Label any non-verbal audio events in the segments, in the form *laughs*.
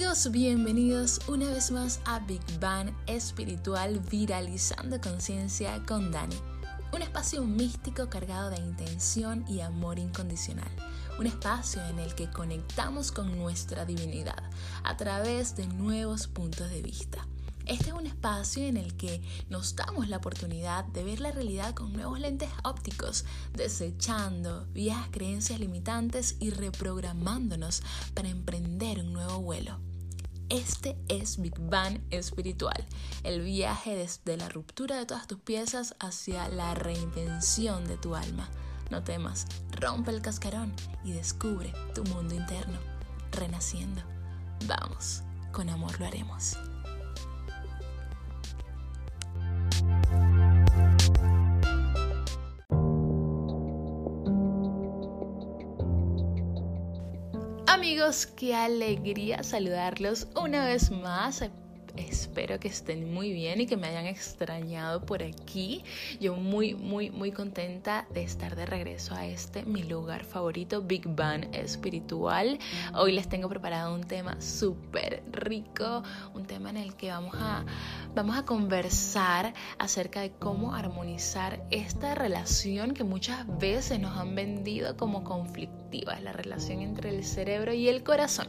Amigos, bienvenidos una vez más a Big Bang Espiritual Viralizando Conciencia con Dani. Un espacio místico cargado de intención y amor incondicional. Un espacio en el que conectamos con nuestra divinidad a través de nuevos puntos de vista. Este es un espacio en el que nos damos la oportunidad de ver la realidad con nuevos lentes ópticos, desechando viejas creencias limitantes y reprogramándonos para emprender un nuevo vuelo. Este es Big Bang espiritual, el viaje desde la ruptura de todas tus piezas hacia la reinvención de tu alma. No temas, rompe el cascarón y descubre tu mundo interno, renaciendo. Vamos, con amor lo haremos. Amigos, qué alegría saludarlos una vez más Espero que estén muy bien y que me hayan extrañado por aquí. Yo muy, muy, muy contenta de estar de regreso a este, mi lugar favorito, Big Bang Espiritual. Hoy les tengo preparado un tema súper rico, un tema en el que vamos a, vamos a conversar acerca de cómo armonizar esta relación que muchas veces nos han vendido como conflictiva, la relación entre el cerebro y el corazón.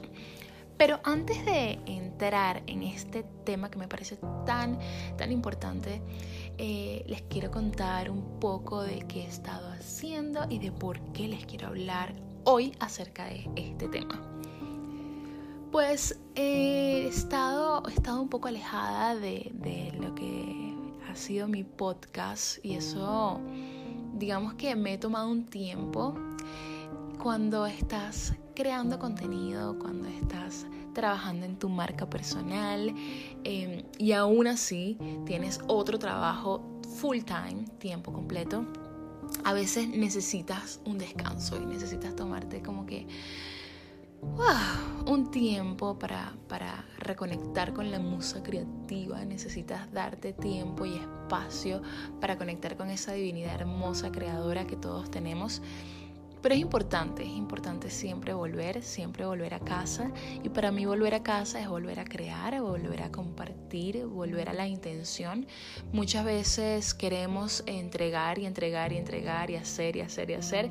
Pero antes de entrar en este tema que me parece tan, tan importante, eh, les quiero contar un poco de qué he estado haciendo y de por qué les quiero hablar hoy acerca de este tema. Pues he, estado, he estado un poco alejada de, de lo que ha sido mi podcast y eso, digamos que me he tomado un tiempo cuando estás creando contenido, cuando estás trabajando en tu marca personal em, y aún así tienes otro trabajo full time, tiempo completo, a veces necesitas un descanso y necesitas tomarte como que un tiempo para, para reconectar con la musa creativa, necesitas darte tiempo y espacio para conectar con esa divinidad hermosa creadora que todos tenemos. Pero es importante, es importante siempre volver, siempre volver a casa. Y para mí volver a casa es volver a crear, volver a compartir, volver a la intención. Muchas veces queremos entregar y entregar y entregar y hacer y hacer y hacer.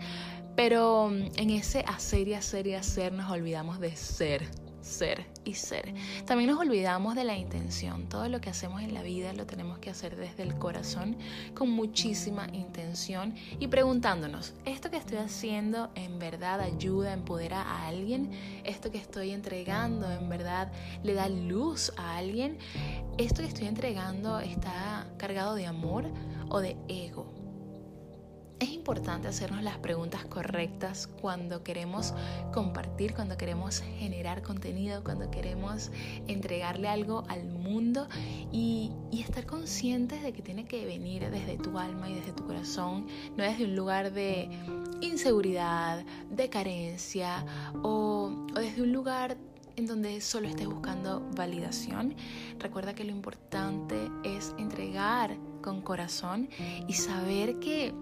Pero mm, en ese hacer y hacer y hacer nos olvidamos de ser ser y ser. También nos olvidamos de la intención. Todo lo que hacemos en la vida lo tenemos que hacer desde el corazón, con muchísima intención y preguntándonos, ¿esto que estoy haciendo en verdad ayuda, empodera a alguien? ¿Esto que estoy entregando en verdad le da luz a alguien? ¿Esto que estoy entregando está cargado de amor o de ego? Es importante hacernos las preguntas correctas cuando queremos compartir, cuando queremos generar contenido, cuando queremos entregarle algo al mundo y, estar conscientes de que tiene que venir desde tu alma y desde tu corazón, no desde un lugar de inseguridad, de carencia o, o desde un lugar en donde solo estés buscando validación. Recuerda que lo importante es entregar con corazón y saber que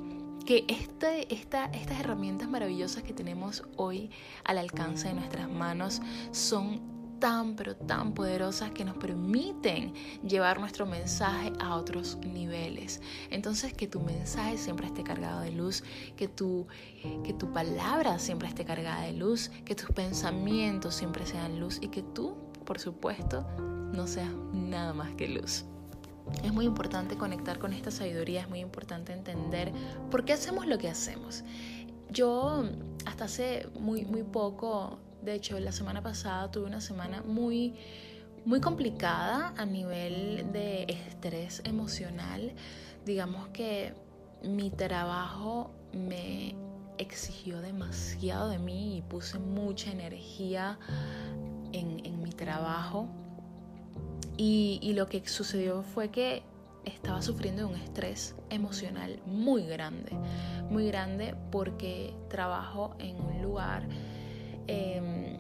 que este, estas herramientas maravillosas que tenemos hoy al alcance de nuestras manos son tan pero tan poderosas que nos permiten llevar nuestro mensaje a otros niveles. Entonces que tu mensaje siempre esté cargado de luz, que tu, que tu palabra siempre esté cargada de luz, que tus pensamientos siempre sean luz y que tú, por supuesto, no seas nada más que luz. Es muy importante conectar con esta sabiduría, es muy importante entender por qué hacemos lo que hacemos. Yo hasta hace muy, muy poco, de hecho la semana pasada tuve una semana muy, muy complicada a nivel de estrés emocional. Digamos que mi trabajo me exigió demasiado de mí y puse mucha energía en, en mi trabajo y, lo que sucedió fue que estaba sufriendo de un estrés emocional muy grande, muy grande porque trabajo en un lugar em,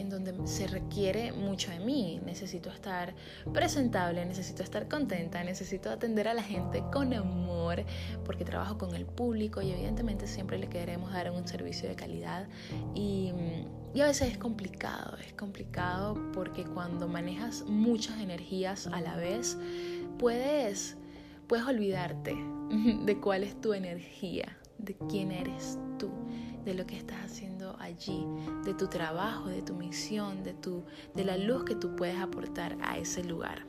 en donde se requiere mucho de mí. Necesito estar presentable, necesito estar contenta, necesito atender a la gente con amor, porque trabajo con el público y evidentemente siempre le queremos dar un servicio de calidad. Y, a veces es complicado, es complicado porque cuando manejas muchas energías a la vez, puedes, puedes olvidarte *laughs* de cuál es tu energía, de quién eres tú de lo que estás haciendo de tu trabajo, de tu misión, de, tu, de la luz que tú puedes aportar a ese lugar.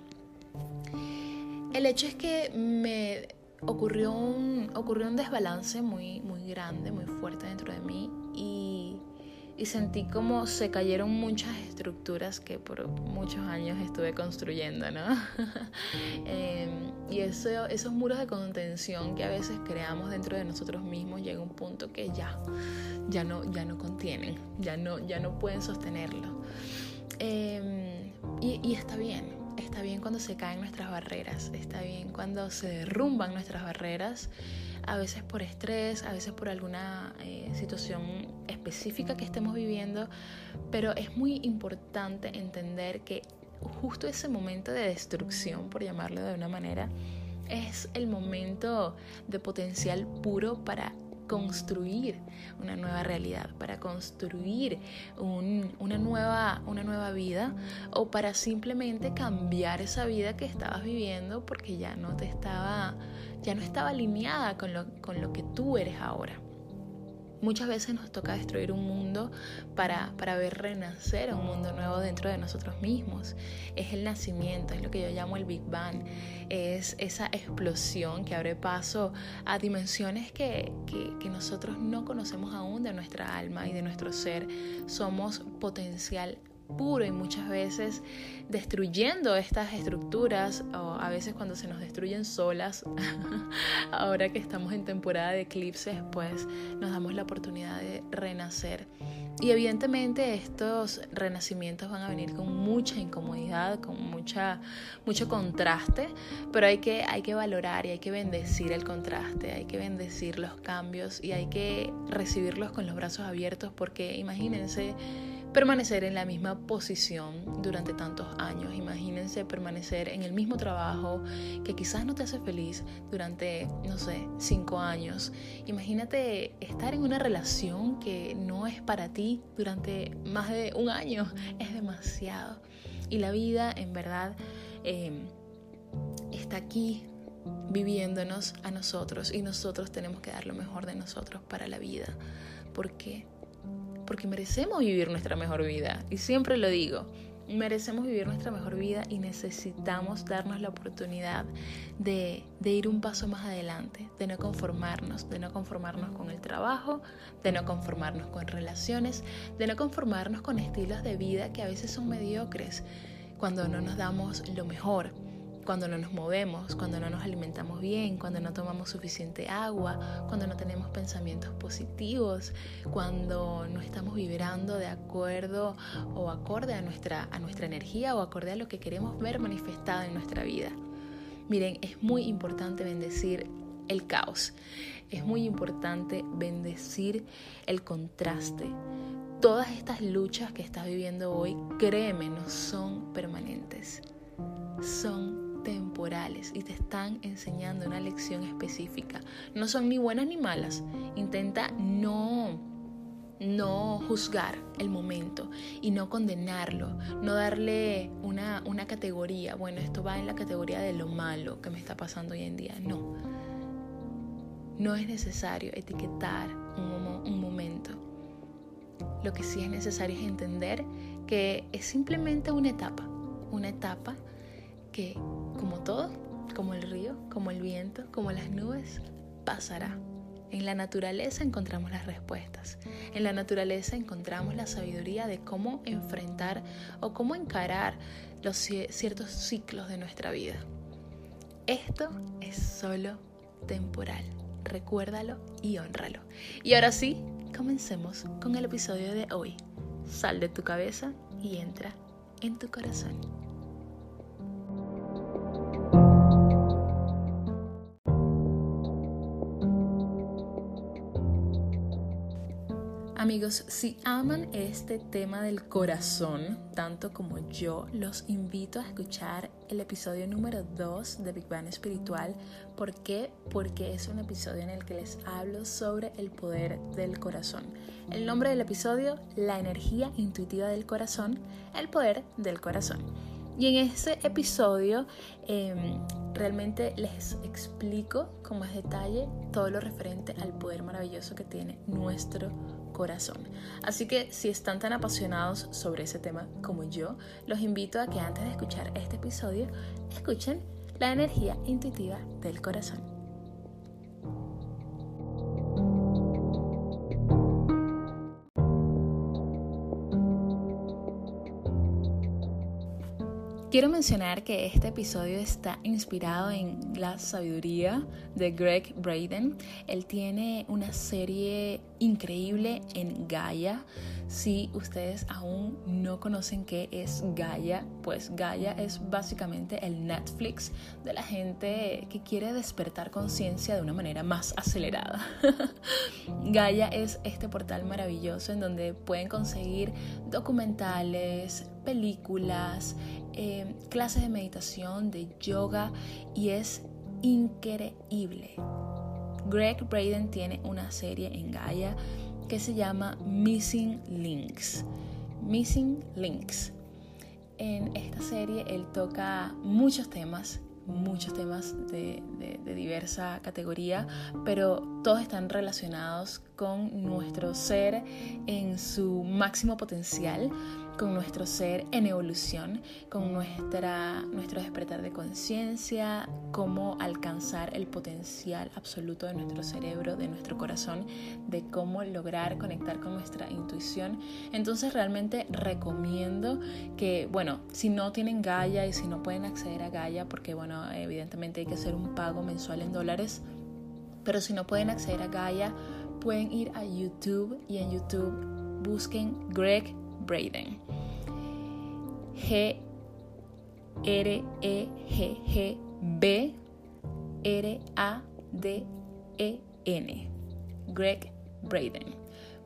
El hecho es que me ocurrió un, ocurrió un desbalance muy, muy grande, muy fuerte dentro de mí y y sentí como se cayeron muchas estructuras que por muchos años estuve construyendo, ¿no? *laughs* Em, y eso, esos muros de contención que a veces creamos dentro de nosotros mismos llega un punto que ya, ya no, ya no contienen, ya no, ya no pueden sostenerlo. Y, y está bien, está bien cuando se caen nuestras barreras, está bien cuando se derrumban nuestras barreras a veces por estrés, a veces por alguna eh, situación específica que estemos viviendo, pero es muy importante entender que justo ese momento de destrucción, por llamarlo de una manera, es el momento de potencial puro para construir una nueva realidad, para construir una, nueva, una nueva vida o para simplemente cambiar esa vida que estabas viviendo porque ya no te estaba, ya no estaba alineada con lo, con lo que tú eres ahora. Muchas veces nos toca destruir un mundo para, para, ver renacer un mundo nuevo dentro de nosotros mismos. Es el nacimiento, es lo que yo llamo el Big Bang. Es esa explosión que abre paso a dimensiones que, que, que nosotros no conocemos aún de nuestra alma y de nuestro ser. Somos potencial puro y muchas veces destruyendo estas estructuras o a veces cuando se nos destruyen solas *laughs* ahora que estamos en temporada de eclipses pues nos damos la oportunidad de renacer. Y evidentemente estos renacimientos van a venir con mucha incomodidad con mucha mucho contraste pero hay que hay que valorar y hay que bendecir el contraste hay que bendecir los cambios y hay que recibirlos con los brazos abiertos porque imagínense permanecer en la misma posición durante tantos años. Imagínense permanecer en el mismo trabajo que quizás no te hace feliz durante, no sé, cinco años. Imagínate estar en una relación que no es para ti durante más de un año. *laughs* Es demasiado. Y la vida, en verdad, em, está aquí viviéndonos a nosotros y nosotros tenemos que dar lo mejor de nosotros para la vida. ¿Por qué? Porque merecemos vivir nuestra mejor vida. Y siempre lo digo, merecemos vivir nuestra mejor vida y necesitamos darnos la oportunidad de, ir un paso más adelante, de no conformarnos, de no conformarnos con el trabajo, de no conformarnos con relaciones, de no conformarnos con estilos de vida que a veces son mediocres cuando no nos damos lo mejor cuando no nos movemos, cuando no nos alimentamos bien, cuando no tomamos suficiente agua, cuando no tenemos pensamientos positivos, cuando no estamos vibrando de acuerdo o acorde a nuestra, a nuestra energía o acorde a lo que queremos ver manifestado en nuestra vida. Miren, es muy importante bendecir el caos. Es muy importante bendecir el contraste. Todas estas luchas que estás viviendo hoy, créeme, no son permanentes. Son temporales y te están enseñando una lección específica. No son ni buenas ni malas. Intenta no no juzgar el momento y no condenarlo, no darle una, una, categoría, bueno, esto va en la categoría de lo malo que me está pasando hoy en día. No, no es necesario etiquetar un, un momento. Lo que sí es necesario es entender que es simplemente una etapa, una etapa que, como todo, como el río, como el viento, como las nubes, pasará. En la naturaleza encontramos las respuestas. En la naturaleza encontramos la sabiduría de cómo enfrentar o cómo encarar los ciertos ciclos de nuestra vida. Esto es solo temporal. Recuérdalo y honralo. Y ahora sí, comencemos con el episodio de hoy. Sal de tu cabeza y entra en tu corazón. Amigos, si aman este tema del corazón, tanto como yo, los invito a escuchar el episodio número 2 de Big Bang Espiritual. ¿Por qué? Porque es un episodio en el que les hablo sobre el poder del corazón. El nombre del episodio, la energía intuitiva del corazón, el poder del corazón. Y en ese episodio em, realmente les explico con más detalle todo lo referente al poder maravilloso que tiene nuestro corazón. Así que si están tan apasionados sobre ese tema como yo, los invito a que antes de escuchar este episodio, escuchen la energía intuitiva del corazón. Quiero mencionar que este episodio está inspirado en la sabiduría de Greg Braden. Él tiene una serie increíble en Gaia. Si ustedes aún no conocen qué es Gaia, pues Gaia es básicamente el Netflix de la gente que quiere despertar conciencia de una manera más acelerada. *laughs* Gaia es este portal maravilloso en donde pueden conseguir documentales, películas, eh, clases de meditación, de yoga y es increíble. Greg Braden tiene una serie en Gaia que se llama Missing Links. Missing Links. En esta serie él toca muchos temas, muchos temas de, de, diversa categoría, pero todos están relacionados con nuestro ser en su máximo potencial, con nuestro ser en evolución, con nuestra, nuestro despertar de conciencia, cómo alcanzar el potencial absoluto de nuestro cerebro, de nuestro corazón, de cómo lograr conectar con nuestra intuición. Entonces realmente recomiendo que, bueno, si no tienen Gaia y si no pueden acceder a Gaia, porque bueno, evidentemente hay que hacer un pago mensual en dólares, pero si no pueden acceder a Gaia, pueden ir a YouTube y en YouTube busquen Greg Braden. G R E G G B R A D E N. Greg Braden.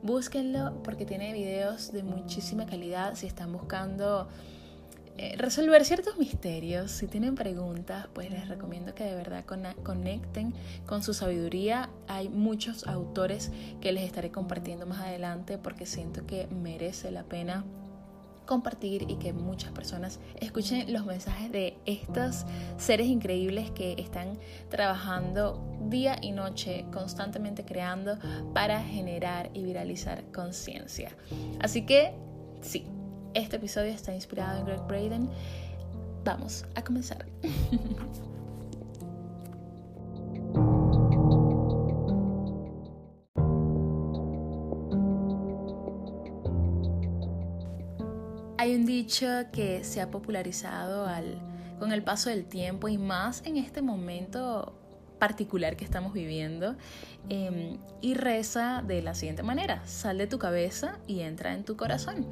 Búsquenlo porque tiene videos de muchísima calidad si están buscando resolver ciertos misterios. Si tienen preguntas, pues les recomiendo que de verdad conecten con su sabiduría. Hay muchos autores que les estaré compartiendo más adelante porque siento que merece la pena compartir y que muchas personas escuchen los mensajes de estos seres increíbles que están trabajando día y noche, constantemente creando para generar y viralizar conciencia. Así que sí, este episodio está inspirado en Greg Braden. Vamos a comenzar. *laughs* Hay un dicho que se ha popularizado al, con el paso del tiempo y más en este momento particular que estamos viviendo em, y reza de la siguiente manera, sal de tu cabeza y entra en tu corazón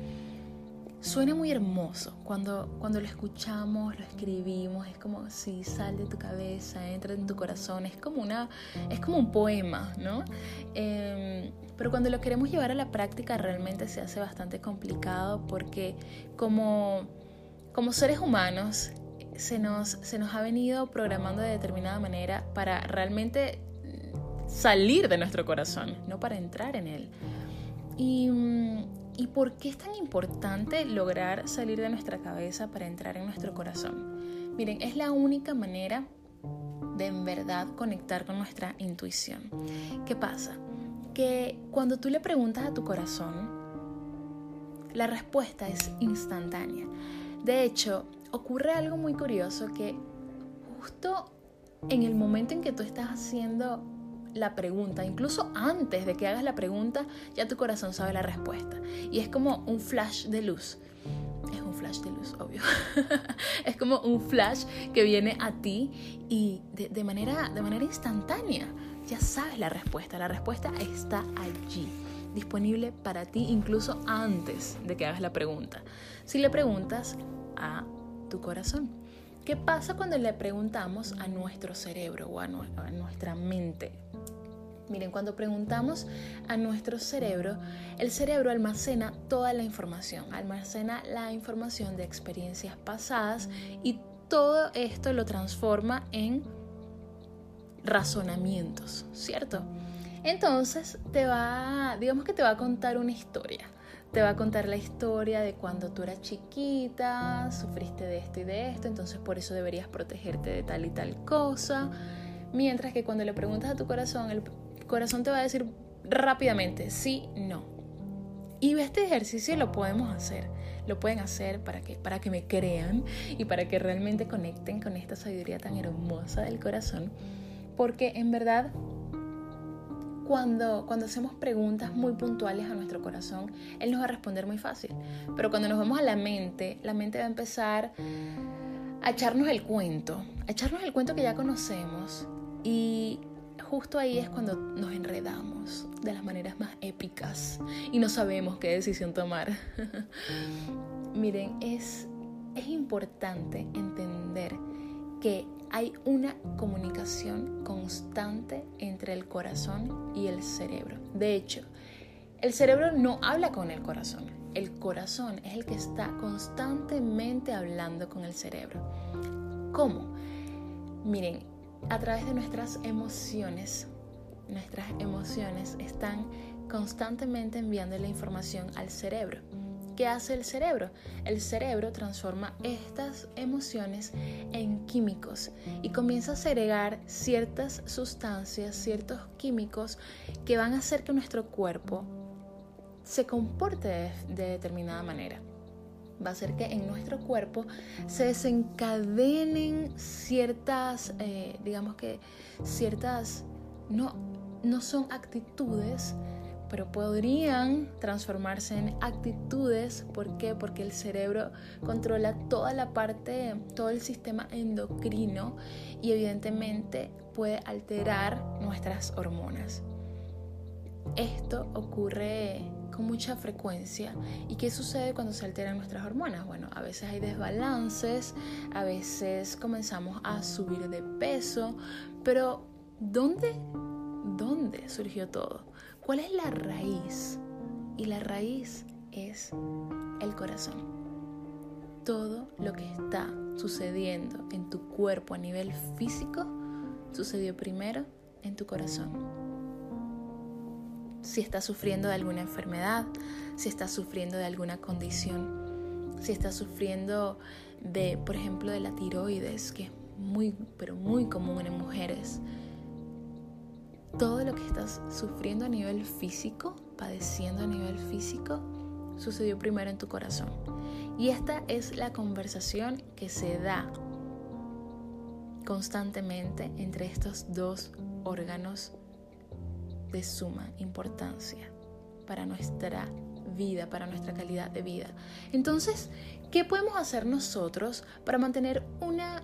suena muy hermoso. Cuando, cuando lo escuchamos, lo escribimos, es como si sale de tu cabeza, entra en tu corazón, es como, una, es como un poema, ¿no? Em, pero cuando lo queremos llevar a la práctica realmente se hace bastante complicado porque como, como seres humanos se nos, se nos ha venido programando de determinada manera para realmente salir de nuestro corazón, no para entrar en él. Y mm, ¿Y por qué es tan importante lograr salir de nuestra cabeza para entrar en nuestro corazón? Miren, es la única manera de en verdad conectar con nuestra intuición. ¿Qué pasa? Que cuando tú le preguntas a tu corazón, la respuesta es instantánea. De hecho, ocurre algo muy curioso que justo en el momento en que tú estás haciendo la pregunta, incluso antes de que hagas la pregunta, ya tu corazón sabe la respuesta. Y es como un flash de luz. Es un flash de luz, obvio. *laughs* es como un flash que viene a ti y de, manera, de manera instantánea ya sabes la respuesta. La respuesta está allí, disponible para ti incluso antes de que hagas la pregunta. Si le preguntas a tu corazón. ¿Qué pasa cuando le preguntamos a nuestro cerebro o a nuestra mente? Miren, cuando preguntamos a nuestro cerebro, el cerebro almacena toda la información, almacena la información de experiencias pasadas y todo esto lo transforma en razonamientos, ¿cierto? Entonces te va, digamos que te va a contar una historia. Te va a contar la historia de cuando tú eras chiquita, sufriste de esto y de esto, entonces por eso deberías protegerte de tal y tal cosa. Mientras que cuando le preguntas a tu corazón, el corazón te va a decir rápidamente sí, no. Y este ejercicio lo podemos hacer, lo pueden hacer para que, para que me crean y para que realmente conecten con esta sabiduría tan hermosa del corazón. Porque en verdad cuando, cuando hacemos preguntas muy puntuales a nuestro corazón, Él nos va a responder muy fácil. Pero cuando nos vamos a la mente, la mente va a empezar a echarnos el cuento, a echarnos el cuento que ya conocemos. Y justo ahí es cuando nos enredamos de las maneras más épicas y no sabemos qué decisión tomar. *laughs* Miren, es, es importante entender que hay una comunicación constante entre el corazón y el cerebro. De hecho, el cerebro no habla con el corazón. El corazón es el que está constantemente hablando con el cerebro. ¿Cómo? Miren, a través de nuestras emociones. Nuestras emociones están constantemente enviando la información al cerebro. ¿Qué hace el cerebro? El cerebro transforma estas emociones en químicos y comienza a segregar ciertas sustancias, ciertos químicos que van a hacer que nuestro cuerpo se comporte de, determinada manera. Va a hacer que en nuestro cuerpo se desencadenen ciertas, eh, digamos que ciertas, no, no son actitudes, pero podrían transformarse en actitudes. ¿Por qué? Porque el cerebro controla toda la parte, todo el sistema endocrino y evidentemente puede alterar nuestras hormonas. Esto ocurre con mucha frecuencia. ¿Y qué sucede cuando se alteran nuestras hormonas? Bueno, a veces hay desbalances, a veces comenzamos a subir de peso, pero ¿dónde, dónde surgió todo? ¿Cuál es la raíz? Y la raíz es el corazón. Todo lo que está sucediendo en tu cuerpo a nivel físico sucedió primero en tu corazón. Si estás sufriendo de alguna enfermedad, si estás sufriendo de alguna condición, si estás sufriendo de, por ejemplo, de la tiroides, que es muy, pero muy común en mujeres, todo lo que estás sufriendo a nivel físico, padeciendo a nivel físico, sucedió primero en tu corazón. Y esta es la conversación que se da constantemente entre estos dos órganos de suma importancia para nuestra vida, para nuestra calidad de vida. Entonces, ¿qué podemos hacer nosotros para mantener una,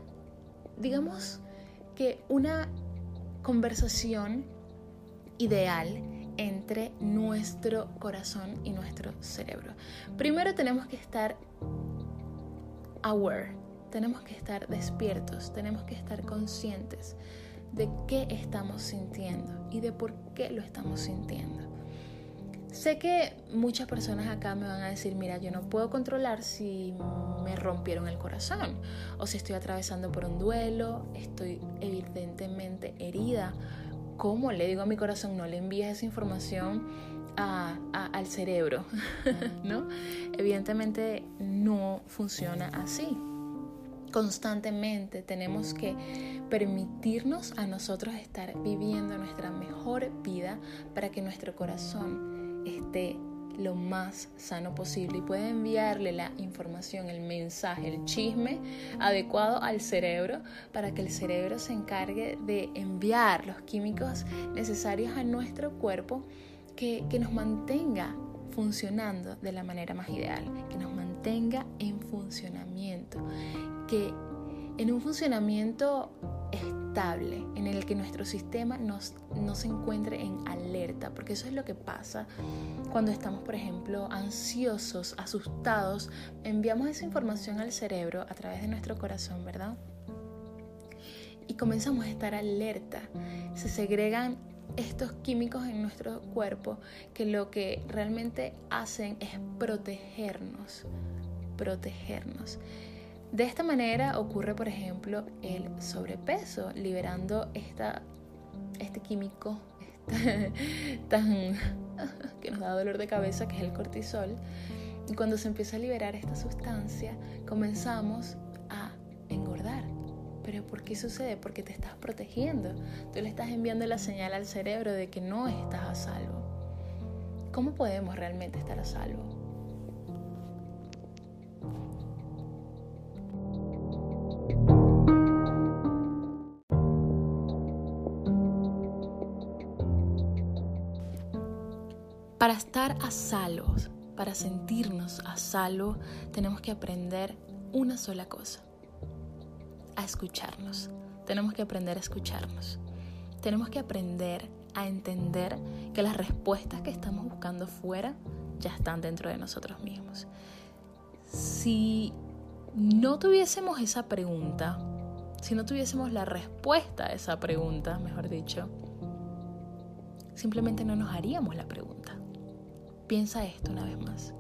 digamos que una conversación ideal entre nuestro corazón y nuestro cerebro. Primero tenemos que estar aware, tenemos que estar despiertos, tenemos que estar conscientes de qué estamos sintiendo y de por qué lo estamos sintiendo. Sé que muchas personas acá me van a decir, mira, yo no puedo controlar si me rompieron el corazón o si estoy atravesando por un duelo, estoy evidentemente herida ¿cómo le digo a mi corazón no le envíes esa información al cerebro? *laughs* ¿No? Evidentemente no funciona así. Constantemente tenemos que permitirnos a nosotros estar viviendo nuestra mejor vida para que nuestro corazón esté lo más sano posible y puede enviarle la información, el mensaje, el chisme adecuado al cerebro para que el cerebro se encargue de enviar los químicos necesarios a nuestro cuerpo que, que nos mantenga funcionando de la manera más ideal, que nos mantenga en funcionamiento, que en un funcionamiento estable, en el que nuestro sistema nos, no se encuentre en alerta, porque eso es lo que pasa cuando estamos, por ejemplo, ansiosos, asustados, enviamos esa información al cerebro a través de nuestro corazón, ¿verdad? Y comenzamos a estar alerta, se segregan estos químicos en nuestro cuerpo que lo que realmente hacen es protegernos, protegernos. De esta manera ocurre, por ejemplo, el sobrepeso, liberando esta, este químico *laughs* tan que nos da dolor de cabeza, que es el cortisol. Y cuando se empieza a liberar esta sustancia, comenzamos a engordar. Pero ¿por qué sucede? Porque te estás protegiendo. Tú le estás enviando la señal al cerebro de que no estás a salvo. ¿Cómo podemos realmente estar a salvo? Para estar a salvo, para sentirnos a salvo, tenemos que aprender una sola cosa, a escucharnos. Tenemos que aprender a escucharnos. Tenemos que aprender a entender que las respuestas que estamos buscando fuera ya están dentro de nosotros mismos. Si no tuviésemos esa pregunta, si no tuviésemos la respuesta a esa pregunta, mejor dicho, simplemente no nos haríamos la pregunta. Piensa esto una vez más.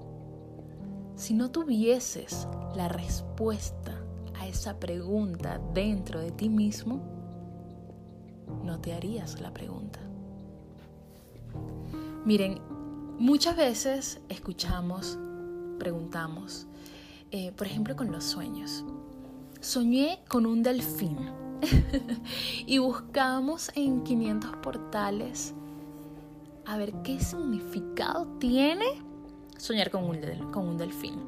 Si no tuvieses la respuesta a esa pregunta dentro de ti mismo, no te harías la pregunta. Miren, muchas veces escuchamos, preguntamos, eh, por ejemplo con los sueños. Soñé con un delfín *laughs* y buscamos en 500 portales a ver qué significado tiene soñar con un, con un delfín.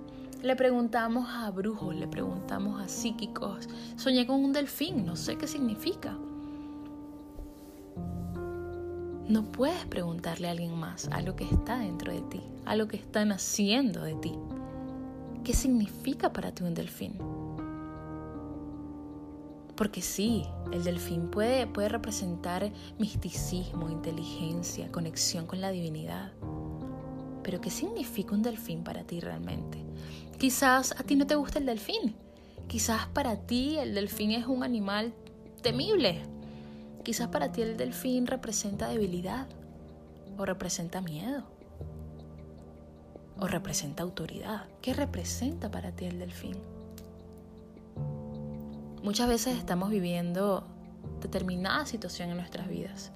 Le preguntamos a brujos, le preguntamos a psíquicos, soñé con un delfín, no sé qué significa. No puedes preguntarle a alguien más algo que está dentro de ti, algo que está naciendo de ti. ¿Qué significa para ti un delfín? Porque sí, el delfín puede, puede representar misticismo, inteligencia, conexión con la divinidad. Pero ¿qué significa un delfín para ti realmente? Quizás a ti no te gusta el delfín. Quizás para ti el delfín es un animal temible. Quizás para ti el delfín representa debilidad o representa miedo o representa autoridad. ¿Qué representa para ti el delfín? Muchas veces estamos viviendo determinada situación en nuestras vidas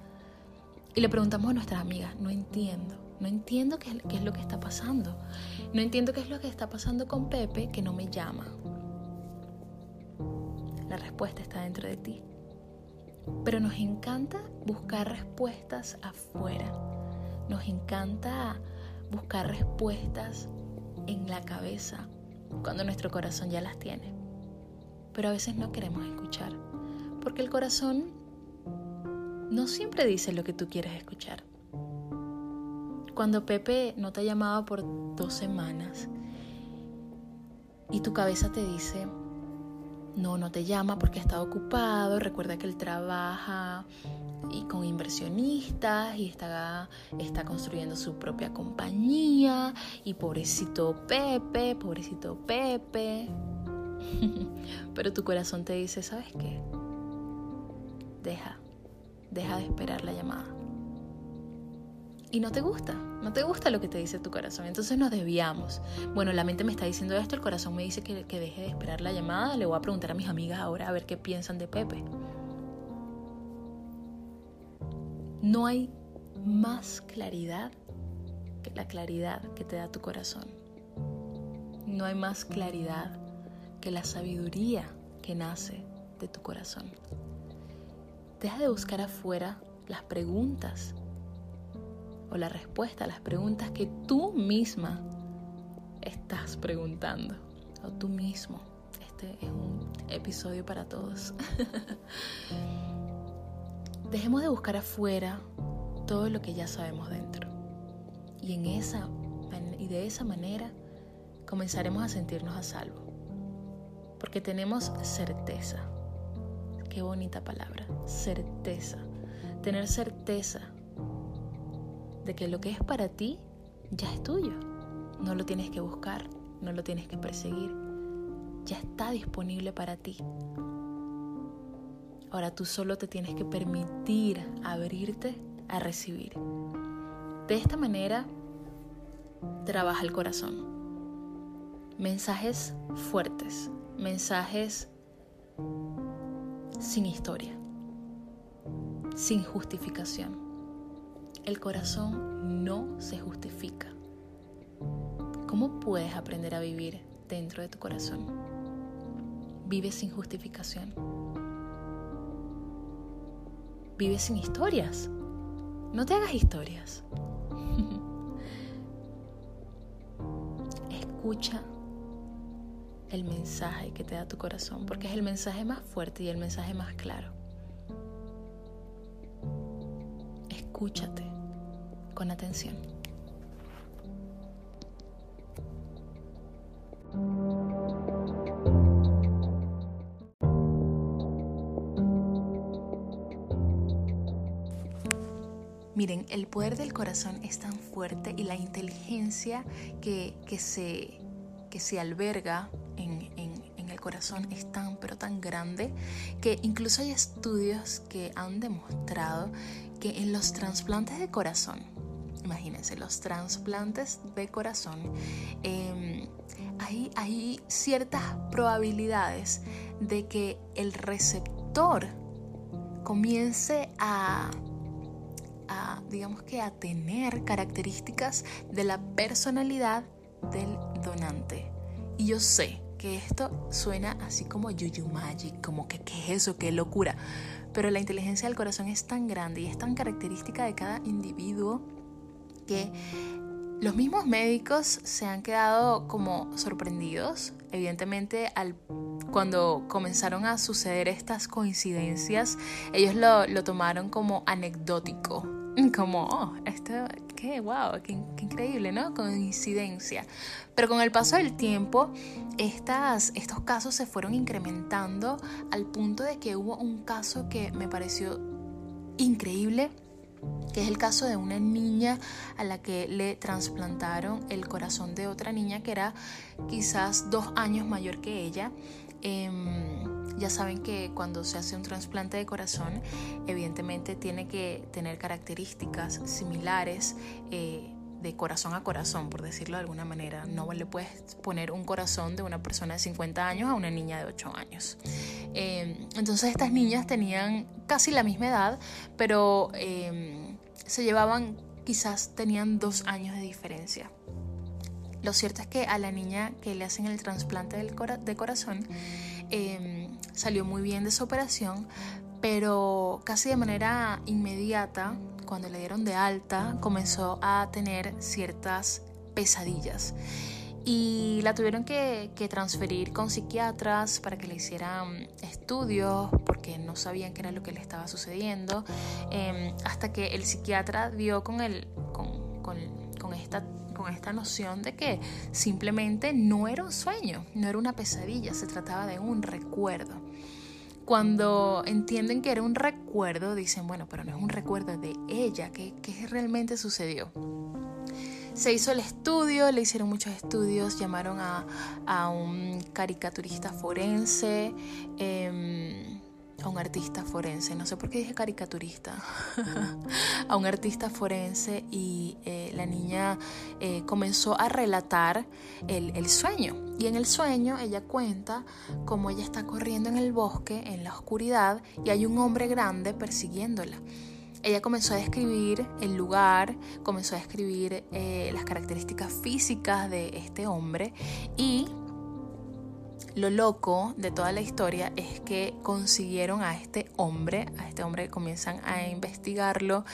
y le preguntamos a nuestras amigas, no entiendo, no entiendo qué, qué es lo que está pasando, no entiendo qué es lo que está pasando con Pepe que no me llama. La respuesta está dentro de ti. Pero nos encanta buscar respuestas afuera. Nos encanta buscar respuestas en la cabeza cuando nuestro corazón ya las tiene pero a veces no queremos escuchar, porque el corazón no siempre dice lo que tú quieres escuchar. Cuando Pepe no te ha llamado por dos semanas y tu cabeza te dice, no, no te llama porque está ocupado, recuerda que él trabaja y con inversionistas y está, está construyendo su propia compañía y pobrecito Pepe, pobrecito Pepe. *laughs* Pero tu corazón te dice, ¿sabes qué? Deja, deja de esperar la llamada. Y no te gusta, no te gusta lo que te dice tu corazón. Entonces nos desviamos. Bueno, la mente me está diciendo esto, el corazón me dice que, que deje de esperar la llamada. Le voy a preguntar a mis amigas ahora a ver qué piensan de Pepe. No hay más claridad que la claridad que te da tu corazón. No hay más claridad que la sabiduría que nace de tu corazón. Deja de buscar afuera las preguntas o la respuesta a las preguntas que tú misma estás preguntando o tú mismo. Este es un episodio para todos. *laughs* Dejemos de buscar afuera todo lo que ya sabemos dentro. Y en esa y de esa manera comenzaremos a sentirnos a salvo porque tenemos certeza. Qué bonita palabra, certeza. Tener certeza de que lo que es para ti ya es tuyo. No lo tienes que buscar, no lo tienes que perseguir. Ya está disponible para ti. Ahora tú solo te tienes que permitir abrirte a recibir. De esta manera trabaja el corazón. Mensajes fuertes, mensajes sin historia, sin justificación. El corazón no se justifica. ¿Cómo puedes aprender a vivir dentro de tu corazón? Vive sin justificación. Vive sin historias. No te hagas historias. *laughs* Escucha el mensaje que te da tu corazón, porque es el mensaje más fuerte y el mensaje más claro. Escúchate con atención. Miren, el poder del corazón es tan fuerte y la inteligencia que, se, que se alberga en, el corazón es tan, pero tan grande que incluso hay estudios que han demostrado que en los trasplantes de corazón, imagínense, los trasplantes de corazón, hay, hay ciertas probabilidades de que el receptor comience a digamos que a tener características de la personalidad del donante. Y yo sé que esto suena así como Yuyu Magic, como que qué es eso, qué locura. Pero la inteligencia del corazón es tan grande y es tan característica de cada individuo que los mismos médicos se han quedado como sorprendidos, evidentemente al, cuando comenzaron a suceder estas coincidencias, ellos lo, lo tomaron como anecdótico, *laughs* como, oh, esto, qué wow, qué, increíble, ¿no? Coincidencia. Pero con el paso del tiempo, estas, estos casos se fueron incrementando al punto de que hubo un caso que me pareció increíble que es el caso de una niña a la que le trasplantaron el corazón de otra niña que era quizás dos años mayor que ella. Em, ya saben que cuando se hace un trasplante de corazón, evidentemente tiene que tener características similares. Eh, de corazón a corazón, por decirlo de alguna manera. No le puedes poner un corazón de una persona de 50 años a una niña de 8 años. Em, entonces estas niñas tenían casi la misma edad, pero em, se llevaban, quizás tenían dos años de diferencia. Lo cierto es que a la niña que le hacen el trasplante de corazón, Em, salió muy bien de su operación, pero casi de manera inmediata, cuando le dieron de alta, comenzó a tener ciertas pesadillas. Y la tuvieron que, transferir con psiquiatras para que le hicieran estudios porque no sabían qué era lo que le estaba sucediendo em, hasta que el psiquiatra dio con, el, con, con esta con esta noción de que simplemente no era un sueño, no era una pesadilla, se trataba de un recuerdo. Cuando entienden que era un recuerdo, dicen, bueno, pero no es un recuerdo de ella, ¿qué, realmente sucedió? Se hizo el estudio, le hicieron muchos estudios, llamaron a, un caricaturista forense. Em, a un artista forense, no sé por qué dije caricaturista, *laughs* a un artista forense y eh, la niña eh, comenzó a relatar el, el, sueño. Y en el sueño ella cuenta cómo ella está corriendo en el bosque, en la oscuridad, y hay un hombre grande persiguiéndola. Ella comenzó a describir el lugar, comenzó a describir eh, las características físicas de este hombre y lo loco de toda la historia es que consiguieron a este hombre, a este hombre que comienzan a investigarlo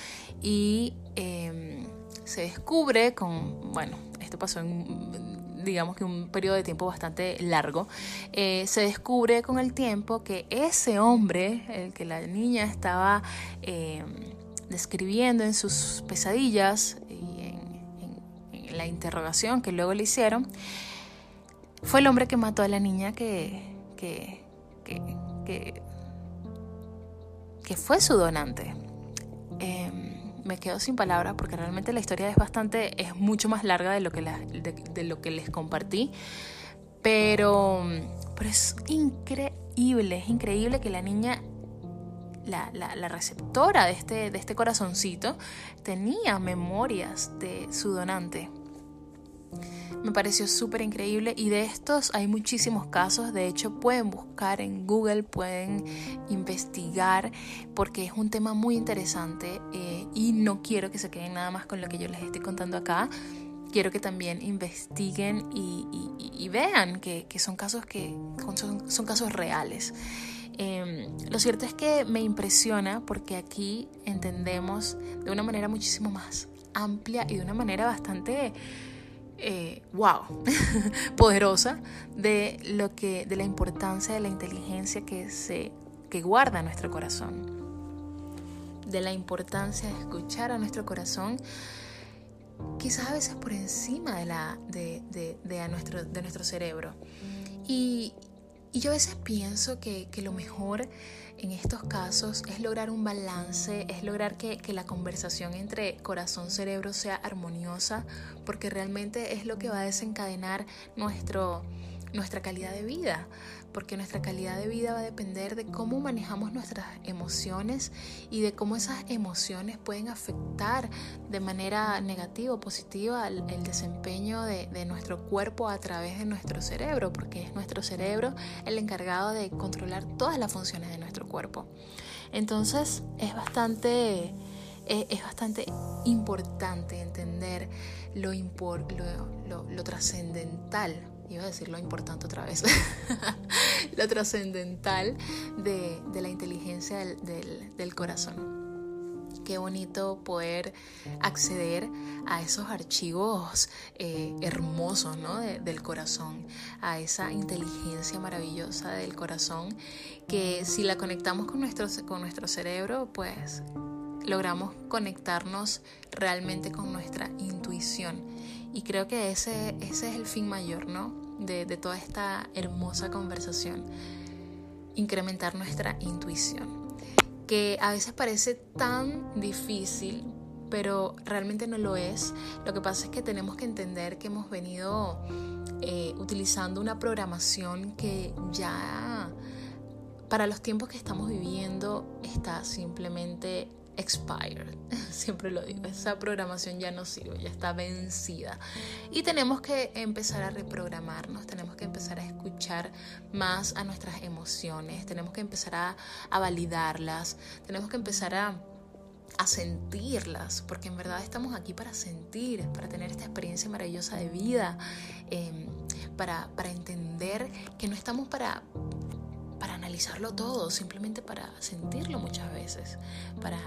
y em, se descubre con, bueno, esto pasó en digamos que un periodo de tiempo bastante largo, eh, se descubre con el tiempo que ese hombre, el que la niña estaba em, describiendo en sus pesadillas y en la interrogación que luego le hicieron, fue el hombre que mató a la niña que, que, que, que, fue su donante. Em, me quedo sin palabras porque realmente la historia es bastante, es mucho más larga de lo que, de, lo que les compartí. Pero, pero es increíble, es increíble que la niña la, la, receptora de este, de este corazoncito tenía memorias de su donante. Me pareció súper increíble y de estos hay muchísimos casos. De hecho, pueden buscar en Google, pueden investigar porque es un tema muy interesante eh, y no quiero que se queden nada más con lo que yo les estoy contando acá. Quiero que también investiguen y, vean que, son casos que son, casos reales. Em, lo cierto es que me impresiona porque aquí entendemos de una manera muchísimo más amplia y de una manera bastante wow, eh, *laughs* poderosa de lo que, de la importancia de la inteligencia que se que guarda nuestro corazón, de la importancia de escuchar a nuestro corazón, quizás a veces por encima de la de, de, nuestro, de nuestro cerebro. Y, y yo a veces pienso que, que, lo mejor en estos casos es lograr un balance, es lograr que, que la conversación entre corazón-cerebro sea armoniosa, porque realmente es lo que va a desencadenar nuestro, nuestra calidad de vida porque nuestra calidad de vida va a depender de cómo manejamos nuestras emociones y de cómo esas emociones pueden afectar de manera negativa o positiva el, desempeño de, nuestro cuerpo a través de nuestro cerebro, porque es nuestro cerebro el encargado de controlar todas las funciones de nuestro cuerpo. Entonces es bastante, es, bastante importante entender lo, lo trascendental iba a decir lo importante otra vez, *laughs* lo trascendental de, la inteligencia del, corazón. Qué bonito poder acceder a esos archivos eh, hermosos ¿no? del corazón, a esa inteligencia maravillosa del corazón, que si la conectamos con nuestro, con nuestro cerebro, pues logramos conectarnos realmente con nuestra intuición. Y creo que ese, ese es el fin mayor, ¿no? De, toda esta hermosa conversación, incrementar nuestra intuición, que a veces parece tan difícil, pero realmente no lo es. Lo que pasa es que tenemos que entender que hemos venido eh, utilizando una programación que ya para los tiempos que estamos viviendo está simplemente expired, *laughs* siempre lo digo, esa programación ya no sirve, ya está vencida. Y tenemos que empezar a reprogramarnos, tenemos que empezar a escuchar más a nuestras emociones, tenemos que empezar a, validarlas, tenemos que empezar a, sentirlas, porque en verdad estamos aquí para sentir, para tener esta experiencia maravillosa de vida, em, para, para entender que no estamos para para analizarlo todo, simplemente para sentirlo muchas veces, para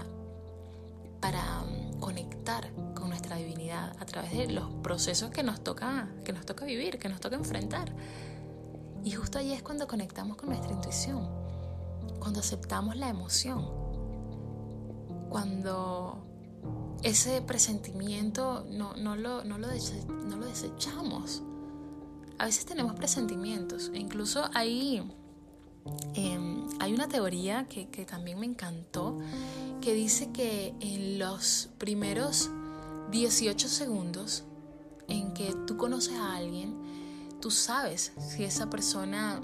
para um, conectar con nuestra divinidad a través de los procesos que nos toca, que nos toca vivir, que nos toca enfrentar. Y justo ahí es cuando conectamos con nuestra intuición, cuando aceptamos la emoción, cuando ese presentimiento no, no, lo, no, lo, no lo desechamos. A veces tenemos presentimientos e incluso ahí Em, hay una teoría que, también me encantó que dice que en los primeros 18 segundos en que tú conoces a alguien, tú sabes si esa persona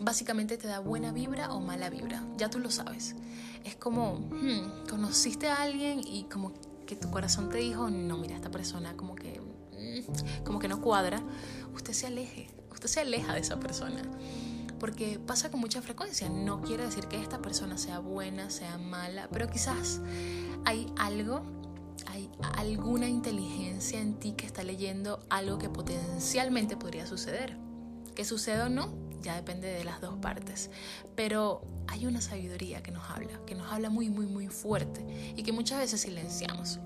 básicamente te da buena vibra o mala vibra. Ya tú lo sabes. Es como, hmm, conociste a alguien y como que tu corazón te dijo, no, mira, esta persona como que, mm, como que no cuadra. Usted se aleje, usted se aleja de esa persona porque pasa con mucha frecuencia. No quiere decir que esta persona sea buena, sea mala, pero quizás hay algo, hay alguna inteligencia en ti que está leyendo algo que potencialmente podría suceder. Que suceda o no, ya depende de las dos partes. Pero hay una sabiduría que nos habla, que nos habla muy, muy, muy fuerte y que muchas veces silenciamos.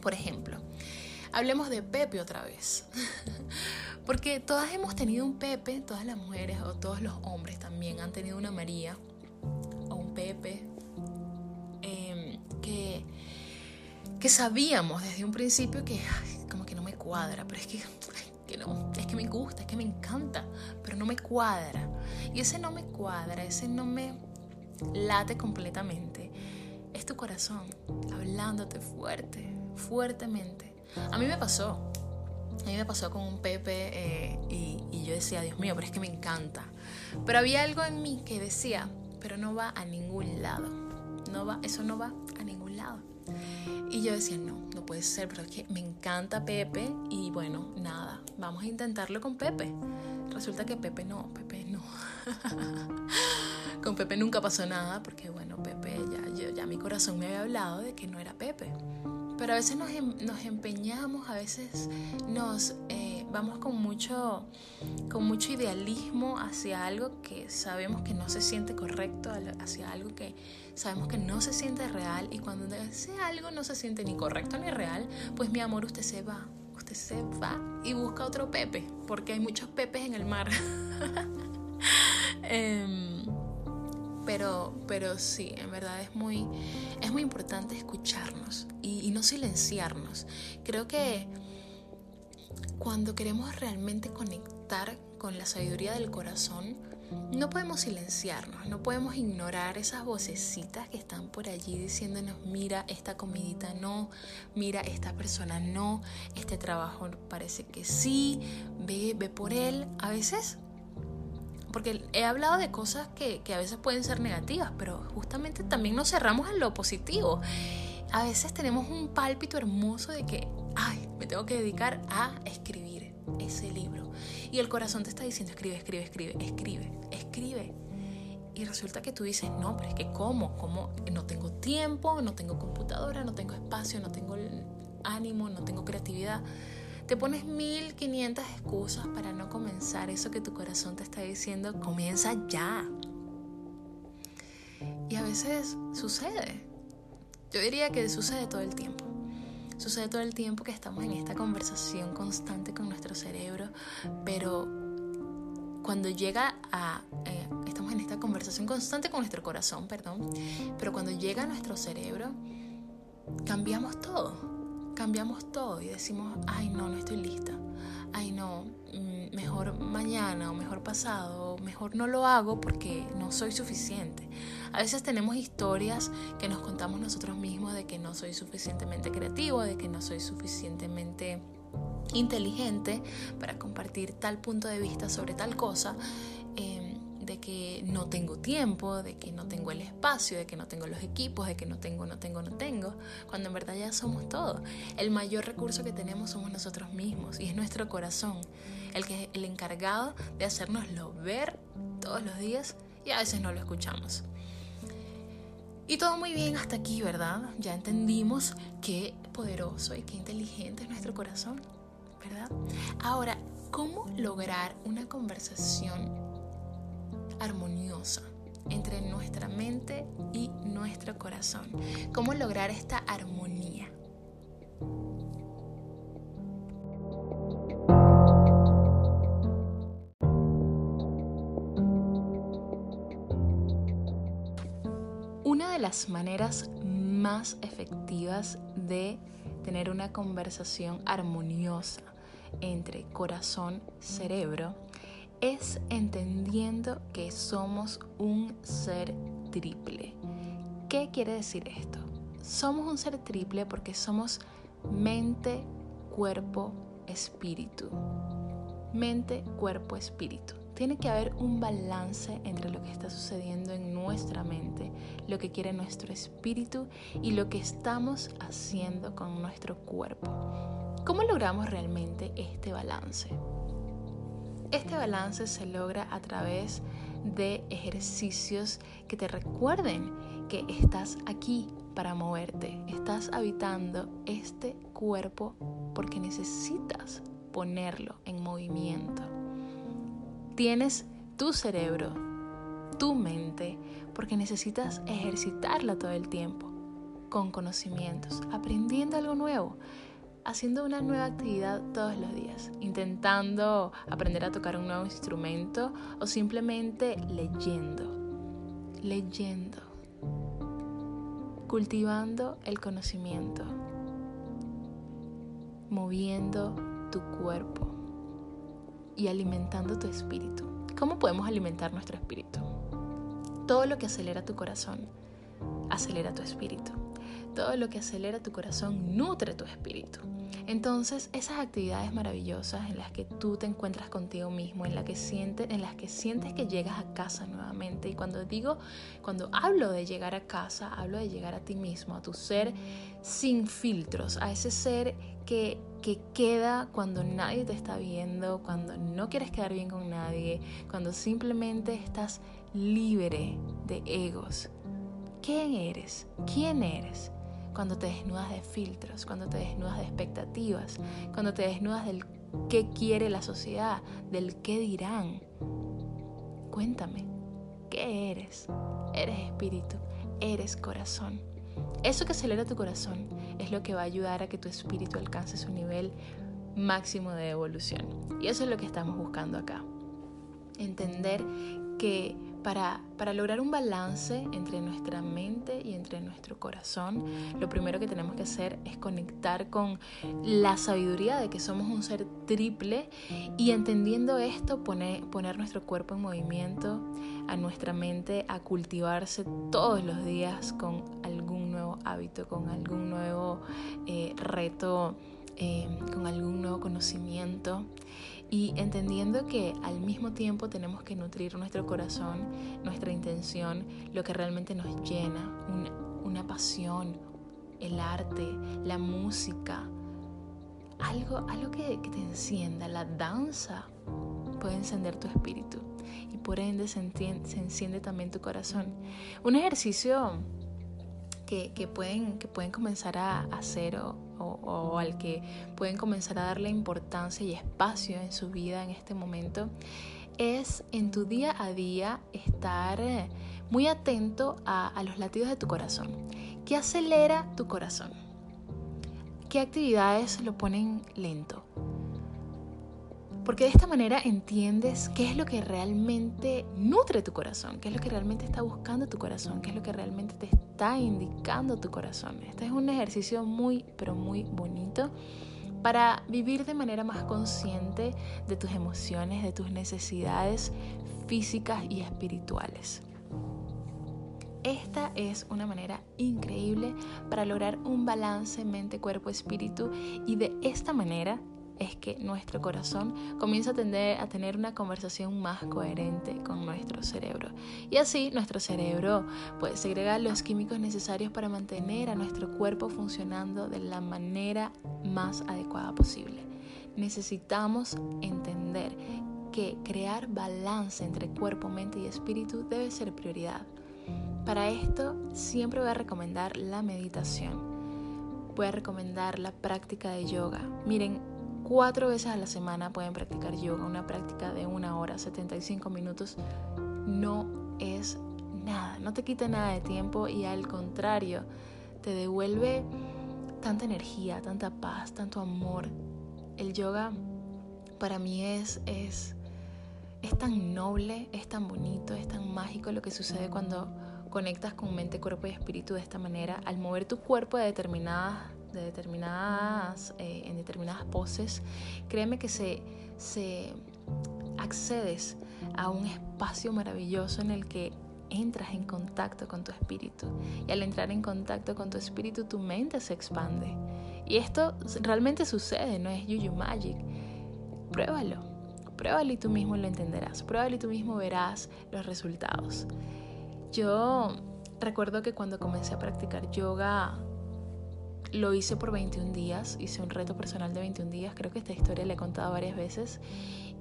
Por ejemplo, hablemos de Pepe otra vez. *laughs* Porque todas hemos tenido un Pepe, todas las mujeres o todos los hombres también han tenido una María o un Pepe em, que, que sabíamos desde un principio que como que no me cuadra, pero es que, que no, es que me gusta, es que me encanta, pero no me cuadra. Y ese no me cuadra, ese no me late completamente. Es tu corazón hablándote fuerte, fuertemente. A mí me pasó. A mí me pasó con un Pepe eh, y, yo decía, Dios mío, pero es que me encanta. Pero había algo en mí que decía, pero no va a ningún lado. no va, eso no va a ningún lado. Y yo decía, no, no puede ser, pero es que me encanta Pepe y bueno, nada, vamos a intentarlo con Pepe. Resulta que Pepe no, Pepe no. *laughs* con Pepe nunca pasó nada porque bueno, Pepe ya, ya mi corazón me había hablado de que no era Pepe. Pero a veces nos, em, nos empeñamos, a veces nos... Eh, vamos con mucho, con mucho idealismo hacia algo que sabemos que no se siente correcto, hacia algo que sabemos que no se siente real y cuando ese algo no se siente ni correcto ni real, pues mi amor, usted se va, usted se va y busca otro Pepe, porque hay muchos Pepes en el mar. *laughs* Em, pero, pero sí, en verdad es muy, es muy importante escucharnos y, no silenciarnos. Creo que cuando queremos realmente conectar con la sabiduría del corazón, no podemos silenciarnos, no podemos ignorar esas vocecitas que están por allí diciéndonos, mira, esta comidita no, mira, esta persona no, este trabajo parece que sí, ve, ve por él. A veces, porque he hablado de cosas que, que a veces pueden ser negativas, pero justamente también nos cerramos en lo positivo. A veces tenemos un pálpito hermoso de que ay, me tengo que dedicar a escribir ese libro. Y el corazón te está diciendo, escribe, escribe, escribe, escribe, escribe. Y resulta que tú dices, no, pero es que ¿cómo? ¿Cómo? No tengo tiempo, no tengo computadora, no tengo espacio, no tengo ánimo, no tengo creatividad. Te pones 1500 excusas para no comenzar eso que tu corazón te está diciendo, comienza ya. Y a veces sucede. Yo diría que sucede todo el tiempo. Sucede todo el tiempo que estamos en esta conversación constante con nuestro cerebro, pero cuando llega a... Eh, estamos en esta conversación constante con nuestro corazón, perdón, pero cuando llega a nuestro cerebro, cambiamos todo, cambiamos todo y decimos, ay no, no estoy lista, ay no, mm, mejor mañana o mejor pasado, mejor no lo hago porque no soy suficiente. A veces tenemos historias que nos contamos nosotros mismos de que no soy suficientemente creativo, de que no soy suficientemente inteligente para compartir tal punto de vista sobre tal cosa. Em, de que no tengo tiempo, de que no tengo el espacio, de que no tengo los equipos, de que no tengo, no tengo, no tengo, cuando en verdad ya somos todo. El mayor recurso que tenemos somos nosotros mismos y es nuestro corazón, el que es el encargado de hacernoslo ver todos los días y a veces no lo escuchamos. Y todo muy bien hasta aquí, ¿verdad? Ya entendimos qué poderoso y qué inteligente es nuestro corazón, ¿verdad? Ahora, ¿cómo lograr una conversación armoniosa entre nuestra mente y nuestro corazón? ¿Cómo lograr esta armonía? las maneras más efectivas de tener una conversación armoniosa entre corazón, cerebro, es entendiendo que somos un ser triple. ¿Qué quiere decir esto? Somos un ser triple porque somos mente, cuerpo, espíritu. Mente, cuerpo, espíritu. Tiene que haber un balance entre lo que está sucediendo en nuestra mente, lo que quiere nuestro espíritu y lo que estamos haciendo con nuestro cuerpo. ¿Cómo logramos realmente este balance? Este balance se logra a través de ejercicios que te recuerden que estás aquí para moverte, estás habitando este cuerpo porque necesitas ponerlo en movimiento. Tienes tu cerebro, tu mente, porque necesitas ejercitarla todo el tiempo, con conocimientos, aprendiendo algo nuevo, haciendo una nueva actividad todos los días, intentando aprender a tocar un nuevo instrumento o simplemente leyendo, leyendo, cultivando el conocimiento, moviendo tu cuerpo y alimentando tu espíritu. ¿Cómo podemos alimentar nuestro espíritu? Todo lo que acelera tu corazón, acelera tu espíritu. Todo lo que acelera tu corazón nutre tu espíritu. Entonces, esas actividades maravillosas en las que tú te encuentras contigo mismo, en, la que sientes, en las que sientes que llegas a casa nuevamente. Y cuando digo, cuando hablo de llegar a casa, hablo de llegar a ti mismo, a tu ser sin filtros, a ese ser que, que queda cuando nadie te está viendo, cuando no quieres quedar bien con nadie, cuando simplemente estás libre de egos. ¿Quién eres? ¿Quién eres? Cuando te desnudas de filtros, cuando te desnudas de expectativas, cuando te desnudas del qué quiere la sociedad, del qué dirán. Cuéntame, ¿qué eres? Eres espíritu, eres corazón. Eso que acelera tu corazón es lo que va a ayudar a que tu espíritu alcance su nivel máximo de evolución. Y eso es lo que estamos buscando acá. Entender que para, lograr un balance entre nuestra mente y entre nuestro corazón, lo primero que tenemos que hacer es conectar con la sabiduría de que somos un ser triple y entendiendo esto poner, nuestro cuerpo en movimiento, a nuestra mente a cultivarse todos los días con algún nuevo hábito, con algún nuevo eh, reto, eh, con algún nuevo conocimiento y entendiendo que al mismo tiempo tenemos que nutrir nuestro corazón, nuestra intención, lo que realmente nos llena, una, pasión, el arte, la música, algo, algo que, te encienda, la danza puede encender tu espíritu y por ende se, enciende también tu corazón. Un ejercicio que, pueden, que pueden comenzar a hacer o, o, al que pueden comenzar a darle importancia y espacio en su vida en este momento, es en tu día a día estar eh, muy atento a, a los latidos de tu corazón. ¿Qué acelera tu corazón? ¿Qué actividades lo ponen lento? Porque de esta manera entiendes qué es lo que realmente nutre tu corazón, qué es lo que realmente está buscando tu corazón, qué es lo que realmente te está indicando tu corazón. Este es un ejercicio muy, pero muy bonito para vivir de manera más consciente de tus emociones, de tus necesidades físicas y espirituales. Esta es una manera increíble para lograr un balance mente, cuerpo, espíritu y de esta manera es que nuestro corazón comienza a tender a tener una conversación más coherente con nuestro cerebro. Y así nuestro cerebro puede segregar los químicos necesarios para mantener a nuestro cuerpo funcionando de la manera más adecuada posible. Necesitamos entender que crear balance entre cuerpo, mente y espíritu debe ser prioridad. Para esto siempre voy a recomendar la meditación. Voy a recomendar la práctica de yoga. Miren, Cuatro veces a la semana pueden practicar yoga, una práctica de una hora, 75 minutos. No es nada, no te quita nada de tiempo y al contrario, te devuelve tanta energía, tanta paz, tanto amor. El yoga para mí es, es, es tan noble, es tan bonito, es tan mágico lo que sucede cuando conectas con mente, cuerpo y espíritu de esta manera, al mover tu cuerpo de determinadas de determinadas, eh, en determinadas poses, créeme que se, se accedes a un espacio maravilloso en el que entras en contacto con tu espíritu. Y al entrar en contacto con tu espíritu, tu mente se expande. Y esto realmente sucede, no es Yuyu Magic. Pruébalo, pruébalo y tú mismo lo entenderás. Pruébalo y tú mismo verás los resultados. Yo recuerdo que cuando comencé a practicar yoga lo hice por 21 días, hice un reto personal de 21 días, creo que esta historia la he contado varias veces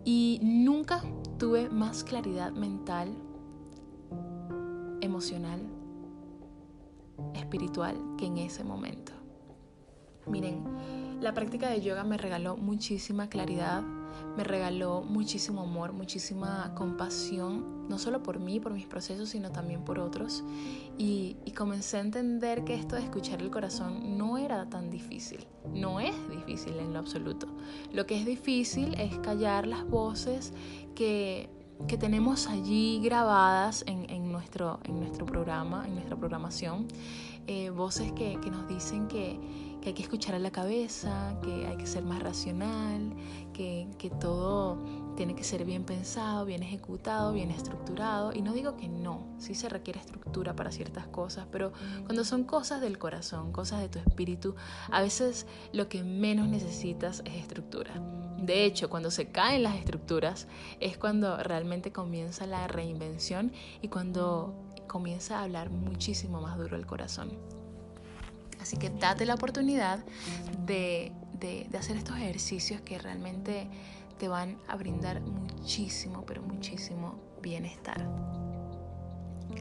y nunca tuve más claridad mental, emocional, espiritual que en ese momento. Miren, la práctica de yoga me regaló muchísima claridad, me regaló muchísimo amor, muchísima compasión, no solo por mí, por mis procesos, sino también por otros. Y, comencé a entender que esto de escuchar el corazón no era tan difícil, no es difícil en lo absoluto. Lo que es difícil es callar las voces que, tenemos allí grabadas en, nuestro, en nuestro programa, en nuestra programación, eh, voces que, que nos dicen que que hay que escuchar a la cabeza, que hay que ser más racional, que, todo tiene que ser bien pensado, bien ejecutado, bien estructurado. Y no digo que no, sí se requiere estructura para ciertas cosas, pero cuando son cosas del corazón, cosas de tu espíritu, a veces lo que menos necesitas es estructura. De hecho, cuando se caen las estructuras es cuando realmente comienza la reinvención y cuando comienza a hablar muchísimo más duro el corazón. Así que date la oportunidad de, de, hacer estos ejercicios que realmente te van a brindar muchísimo, pero muchísimo bienestar.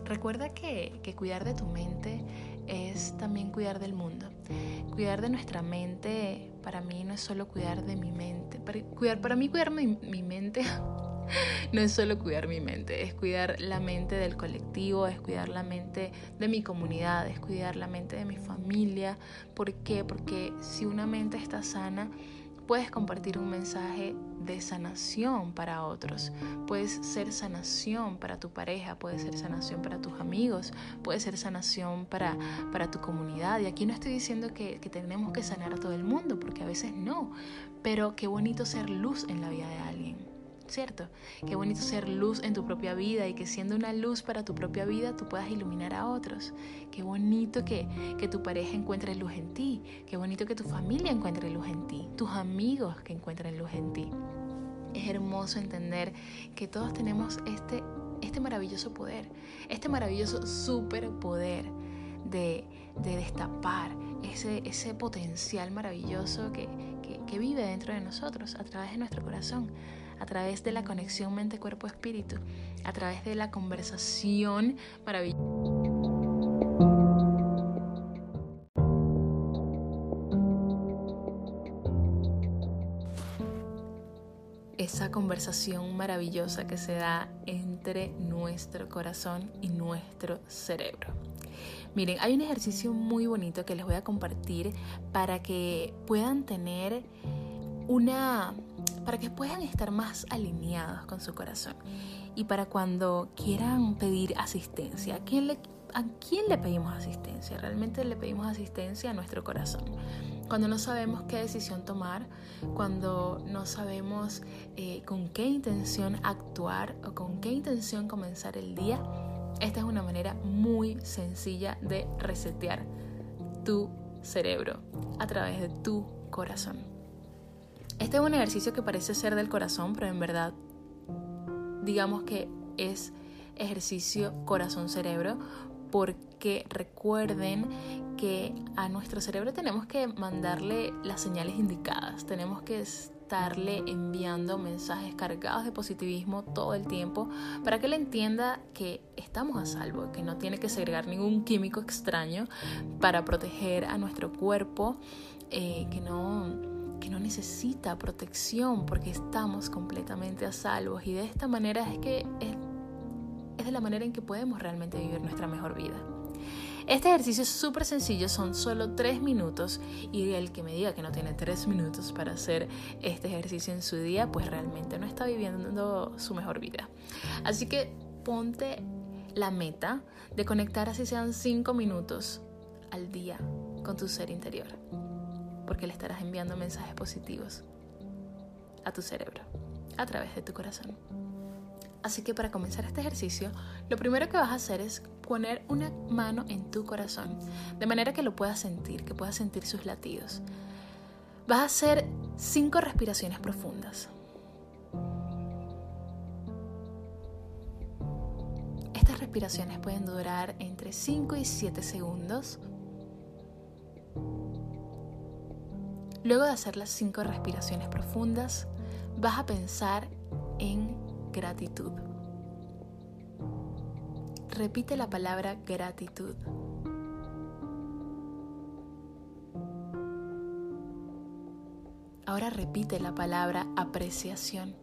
Recuerda que, que, cuidar de tu mente es también cuidar del mundo. Cuidar de nuestra mente para mí no es solo cuidar de mi mente. Para, cuidar, para mí cuidar mi, mi mente *laughs* *laughs* no es solo cuidar mi mente, es cuidar la mente del colectivo, es cuidar la mente de mi comunidad, es cuidar la mente de mi familia. ¿Por qué? Porque si una mente está sana, puedes compartir un mensaje de sanación para otros. Puedes ser sanación para tu pareja, puede ser sanación para tus amigos, puede ser sanación para, para tu comunidad. Y aquí no estoy diciendo que, que tenemos que sanar a todo el mundo, porque a veces no. Pero qué bonito ser luz en la vida de alguien. ¿Cierto? Qué bonito ser luz en tu propia vida y que siendo una luz para tu propia vida tú puedas iluminar a otros. Qué bonito que, que tu pareja encuentre luz en ti. Qué bonito que tu familia encuentre luz en ti. Tus amigos que encuentren luz en ti. Es hermoso entender que todos tenemos este, este maravilloso poder, este maravilloso superpoder de, de destapar ese, ese potencial maravilloso que, que, que vive dentro de nosotros a través de nuestro corazón a través de la conexión mente-cuerpo-espíritu, a través de la conversación maravillosa. esa conversación maravillosa que se da entre nuestro corazón y nuestro cerebro. Miren, hay un ejercicio muy bonito que les voy a compartir para que puedan tener una para que puedan estar más alineados con su corazón y para cuando quieran pedir asistencia. ¿A quién le, pedimos asistencia? Realmente le pedimos asistencia a nuestro corazón. Cuando no sabemos qué decisión tomar, cuando no sabemos eh, con qué intención actuar o con qué intención comenzar el día, esta es una manera muy sencilla de resetear tu cerebro a través de tu corazón. Este es un ejercicio que parece ser del corazón, pero en verdad digamos que es ejercicio corazón-cerebro porque recuerden que a nuestro cerebro tenemos que mandarle las señales indicadas, tenemos que estarle enviando mensajes cargados de positivismo todo el tiempo para que él entienda que estamos a salvo, que no tiene que segregar ningún químico extraño para proteger a nuestro cuerpo, eh, que no que no necesita protección porque estamos completamente a salvo y de esta manera es que es, es de la manera en que podemos realmente vivir nuestra mejor vida. Este ejercicio es súper sencillo, son solo tres minutos y el que me diga que no tiene tres minutos para hacer este ejercicio en su día, pues realmente no está viviendo su mejor vida. Así que ponte la meta de conectar así sean cinco minutos al día con tu ser interior porque le estarás enviando mensajes positivos a tu cerebro a través de tu corazón. Así que para comenzar este ejercicio, lo primero que vas a hacer es poner una mano en tu corazón, de manera que lo puedas sentir, que puedas sentir sus latidos. Vas a hacer cinco respiraciones profundas. Estas respiraciones pueden durar entre 5 y 7 segundos Luego de hacer las cinco respiraciones profundas, vas a pensar en gratitud. Repite la palabra gratitud. Ahora repite la palabra apreciación.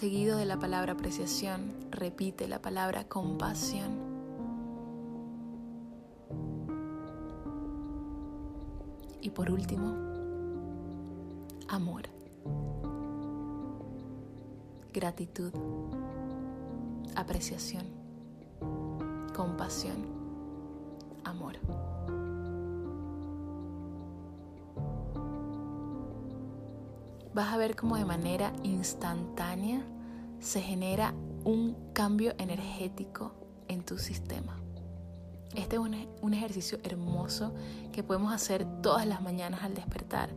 Seguido de la palabra apreciación, repite la palabra compasión. Y por último, amor, gratitud, apreciación, compasión, amor. Vas a ver cómo de manera instantánea se genera un cambio energético en tu sistema. Este es un, ejercicio hermoso que podemos hacer todas las mañanas al despertar.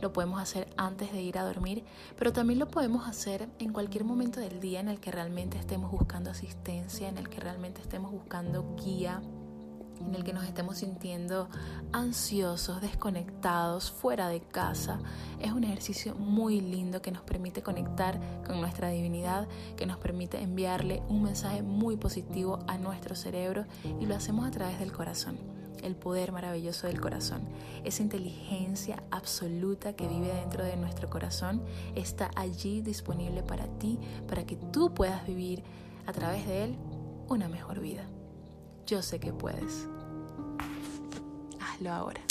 Lo podemos hacer antes de ir a dormir, pero también lo podemos hacer en cualquier momento del día en el que realmente estemos buscando asistencia, en el que realmente estemos buscando guía, en el que nos estemos sintiendo ansiosos, desconectados, fuera de casa. Es un ejercicio muy lindo que nos permite conectar con nuestra divinidad, que nos permite enviarle un mensaje muy positivo a nuestro cerebro y lo hacemos a través del corazón. El poder maravilloso del corazón, esa inteligencia absoluta que vive dentro de nuestro corazón, está allí disponible para ti, para que tú puedas vivir a través de él una mejor vida. Yo sé que puedes. Hazlo ahora.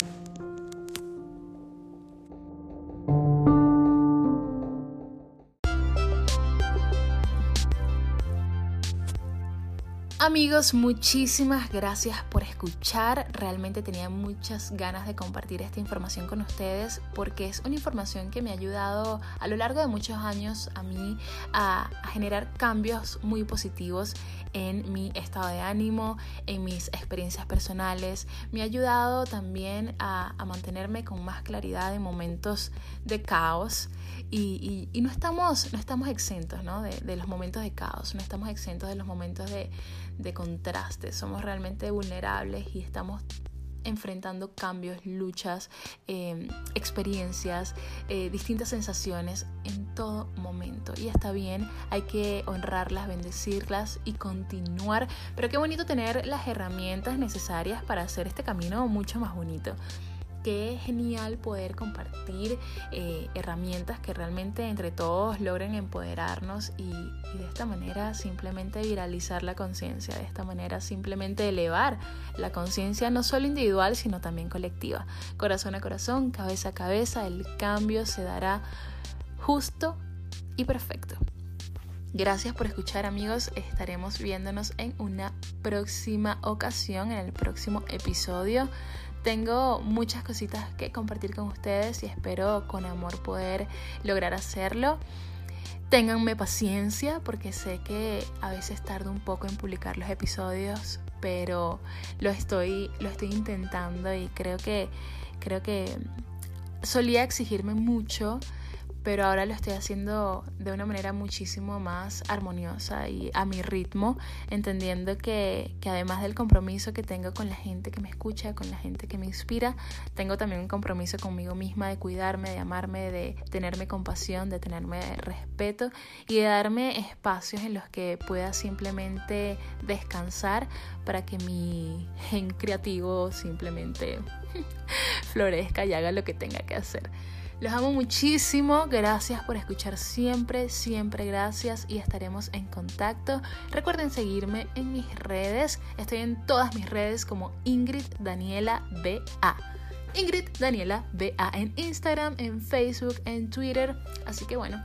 Amigos, muchísimas gracias por escuchar. Realmente tenía muchas ganas de compartir esta información con ustedes porque es una información que me ha ayudado a lo largo de muchos años a mí a, generar cambios muy positivos en mi estado de ánimo, en mis experiencias personales. Me ha ayudado también a, mantenerme con más claridad en momentos de caos. Y, no, estamos, no estamos exentos de, de los momentos de caos, no estamos exentos de los momentos de, de contraste, somos realmente vulnerables y estamos enfrentando cambios, luchas, em, experiencias, eh, distintas sensaciones en todo momento. Y está bien, hay que honrarlas, bendecirlas y continuar. Pero qué bonito tener las herramientas necesarias para hacer este camino mucho más bonito qué genial poder compartir eh, herramientas que realmente entre todos logren empoderarnos y, de esta manera simplemente viralizar la conciencia, de esta manera simplemente elevar la conciencia no solo individual sino también colectiva. Corazón a corazón, cabeza a cabeza, el cambio se dará justo y perfecto. Gracias por escuchar amigos, estaremos viéndonos en una próxima ocasión, en el próximo episodio. Tengo muchas cositas que compartir con ustedes y espero con amor poder lograr hacerlo. Ténganme paciencia porque sé que a veces tardo un poco en publicar los episodios, pero lo estoy, lo estoy intentando y creo que, creo que solía exigirme mucho pero ahora lo estoy haciendo de una manera muchísimo más armoniosa y a mi ritmo, entendiendo que, además del compromiso que tengo con la gente que me escucha, con la gente que me inspira, tengo también un compromiso conmigo misma de cuidarme, de amarme, de tenerme compasión, de tenerme respeto y de darme espacios en los que pueda simplemente descansar para que mi gen creativo simplemente *laughs* florezca y haga lo que tenga que hacer. Los amo muchísimo, gracias por escuchar siempre, siempre gracias y estaremos en contacto. Recuerden seguirme en mis redes, estoy en todas mis redes como Ingrid Daniela BA. Ingrid Daniela BA en Instagram, en Facebook, en Twitter, así que bueno,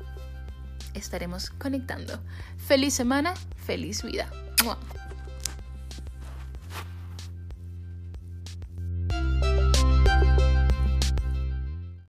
estaremos conectando. Feliz semana, feliz vida.